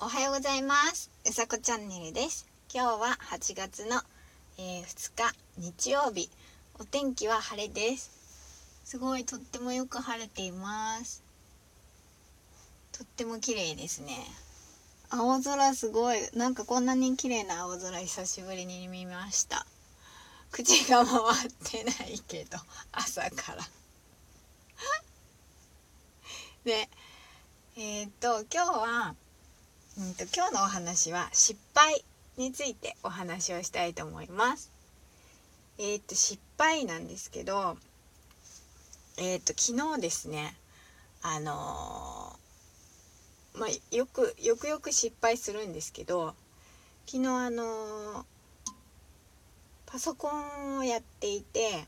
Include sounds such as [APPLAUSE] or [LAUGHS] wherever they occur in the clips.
おはようございます。うさこチャンネルです。今日は8月の、えー、2日日曜日お天気は晴れです。すごいとってもよく晴れています。とっても綺麗ですね。青空すごい。なんかこんなに綺麗な青空久しぶりに見ました。口が回ってないけど朝から。[LAUGHS] でえー、っと今日はうんと今日のお話は失敗についてお話をしたいと思います。えー、っと失敗なんですけど、えー、っと昨日ですね、あのー、まあ、よくよくよく失敗するんですけど、昨日あのパソコンをやっていて、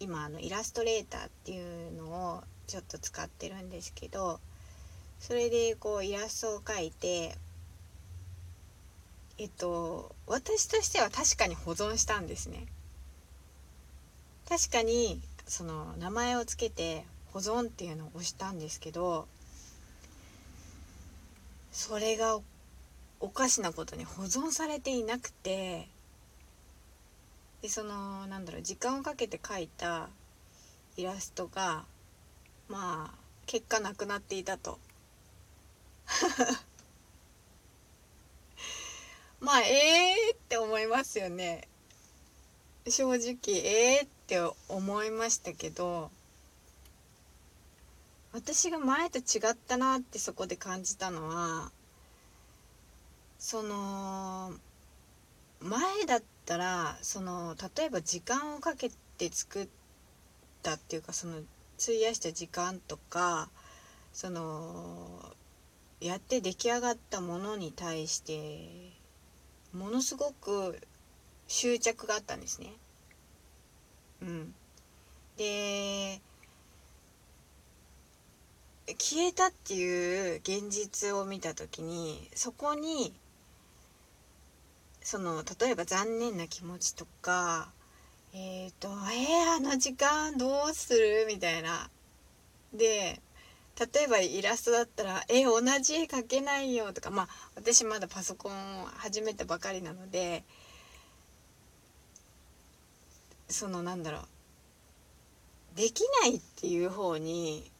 今あのイラストレーターっていうのをちょっと使ってるんですけど。それでこうイラストを描いてえっと私としては確かに保存したんですね。確かにその名前を付けて保存っていうのを押したんですけどそれがおかしなことに保存されていなくてでそのなんだろう時間をかけて描いたイラストがまあ結果なくなっていたと。[LAUGHS] まあええー、って思いますよね。正直ええー、って思いましたけど私が前と違ったなってそこで感じたのはその前だったらその例えば時間をかけて作ったっていうかその費やした時間とかそのやって出来上がったものに対してものすごく執着があったんですね。うん、で消えたっていう現実を見た時にそこにその例えば残念な気持ちとかえっ、ー、とえー、あの時間どうする？みたいな。で例えばイラストだったら「え同じ絵描けないよ」とかまあ私まだパソコンを始めたばかりなのでそのなんだろうできないっていう方に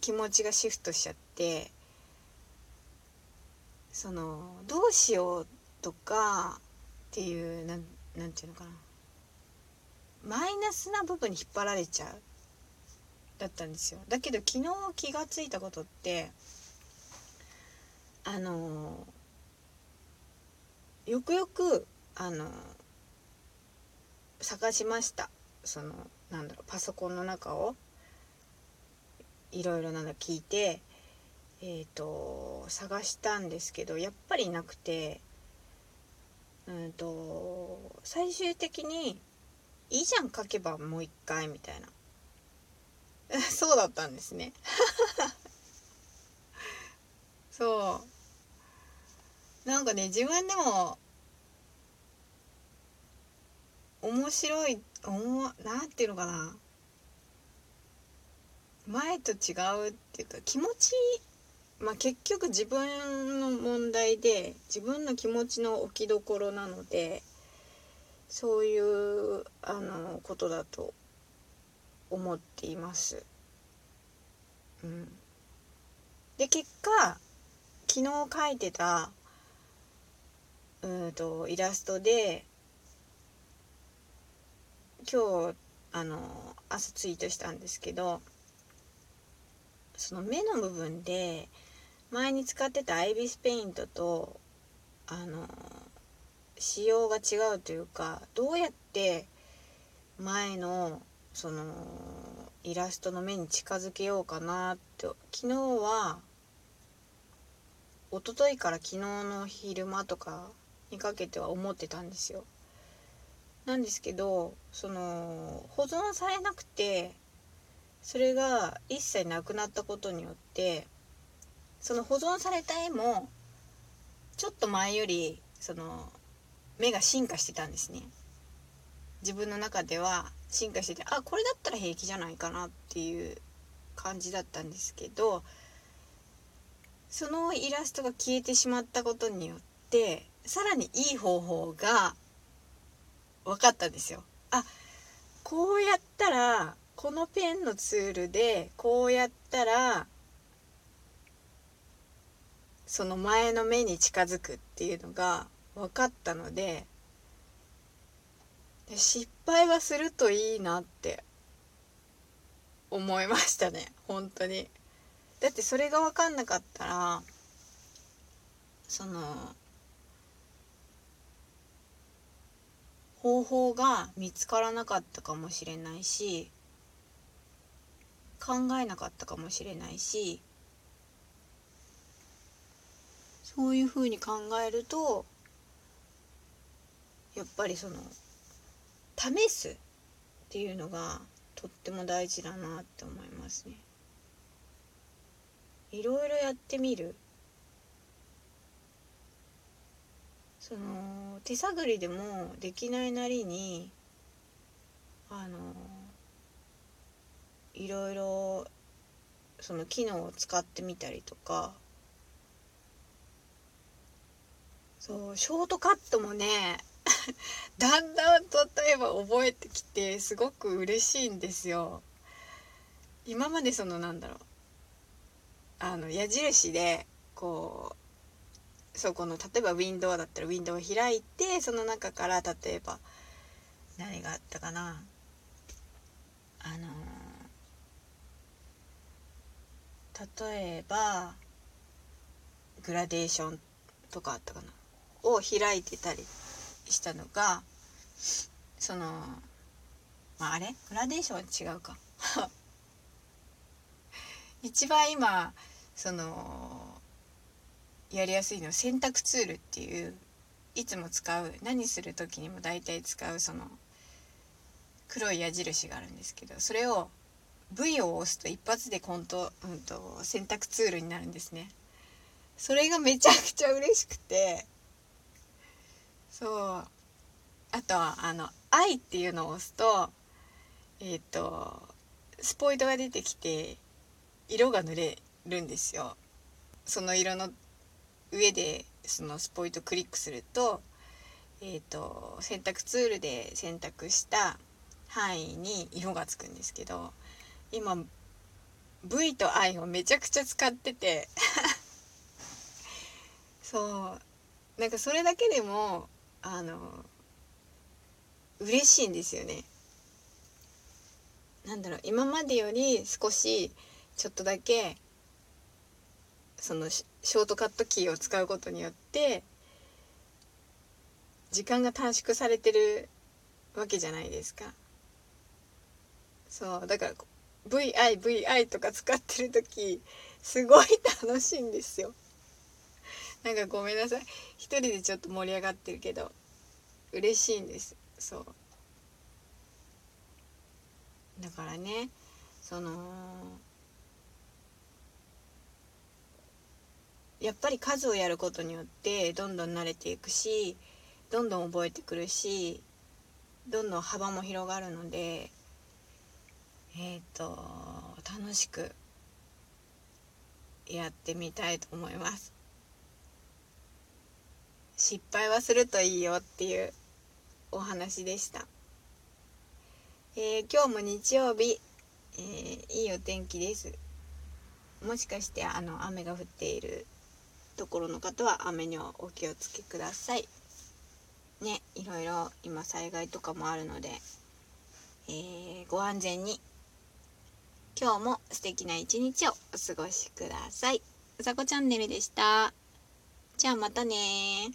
気持ちがシフトしちゃってそのどうしようとかっていうなんなんていうのかな。マイナスな部分に引っ張られちゃう。だったんですよ。だけど昨日気が付いたことってあのよくよくあの探しました。そのなんだろうパソコンの中を。いろいろなんだ聞いてえーと、探したんですけどやっぱりなくてうんと最終的に「いいじゃん書けばもう一回」みたいな。[LAUGHS] そうだったんですね。[LAUGHS] そう。なんかね自分でも面白いおもなんていうのかな。前と違うっていうか気持ちまあ結局自分の問題で自分の気持ちの置きどころなのでそういうあのことだと思っています。うん、で結果昨日描いてたうんとイラストで今日あの朝ツイートしたんですけどその目の部分で前に使ってたアイビスペイントとあの仕様が違うというかどうやって前のそのイラストの目に近づけようかなって昨日は一昨日から昨日の昼間とかにかけては思ってたんですよ。なんですけどその保存されなくてそれが一切なくなったことによってその保存された絵もちょっと前よりその目が進化してたんですね。自分の中では進化しててあこれだったら平気じゃないかなっていう感じだったんですけどそのイラストが消えてしまったことによってさらにいい方法が分かったんですよ。あこうやったらこのペンのツールでこうやったらその前の目に近づくっていうのが分かったのでで失敗はするといいなって思いましたね。本当に。だってそれが分かんなかったらその方法が見つからなかったかもしれないし考えなかったかもしれないしそういうふうに考えるとやっぱりその試すっていうのがとっても大事だなって思いますね。いろいろやってみるその手探りでもできないなりにあのいろいろその機能を使ってみたりとかそうショートカットもね [LAUGHS] だんだんと例えば覚えてきてすごく嬉しいんですよ。今までそのなんだろう。あの矢印でこうそこの例えばウィンドウだったらウィンドウを開いてその中から例えば何があったかな。あの例えばグラデーションとかあったかな。を開いてたり。したのがその、まあ、あれ？グラデーションは違うか [LAUGHS] 一番今そのやりやすいのは選択ツールっていういつも使う何する時にも大体使うその黒い矢印があるんですけどそれを V を押すと一発でコント、うんと、選択ツールになるんですね。それがめちゃくちゃ嬉しくてそう。あとはあの「愛」っていうのを押すとえっ、ー、とスポイトが出てきて色が塗れるんですよ。その色の上でそのスポイトクリックすると,、えーと、選択ツールで選択した範囲に色がつくんですけど今 V と I をめちゃくちゃ使ってて。[LAUGHS] そう。なんかそれだけでもあの嬉しいんですよね。なんだろう今までより少しちょっとだけそのショートカットキーを使うことによって時間が短縮されてるわけじゃないですか。そうだから VIVI とか使ってる時すごい楽しいんですよ。なんかごめんなさい。一人でちょっと盛り上がってるけど嬉しいんです。そう。だからねそのやっぱり数をやることによってどんどん慣れていくしどんどん覚えてくるしどんどん幅も広がるのでえっ、ー、と楽しくやってみたいと思います。失敗はするといいよっていうお話でした、えー、今日も日曜日、えー、いいお天気です。もしかしてあの雨が降っているところの方は雨にはお気をつけください。ねいろいろ今災害とかもあるので、えー、ご安全に。今日も素敵な一日をお過ごしください。うさこチャンネルでした。じゃあまたね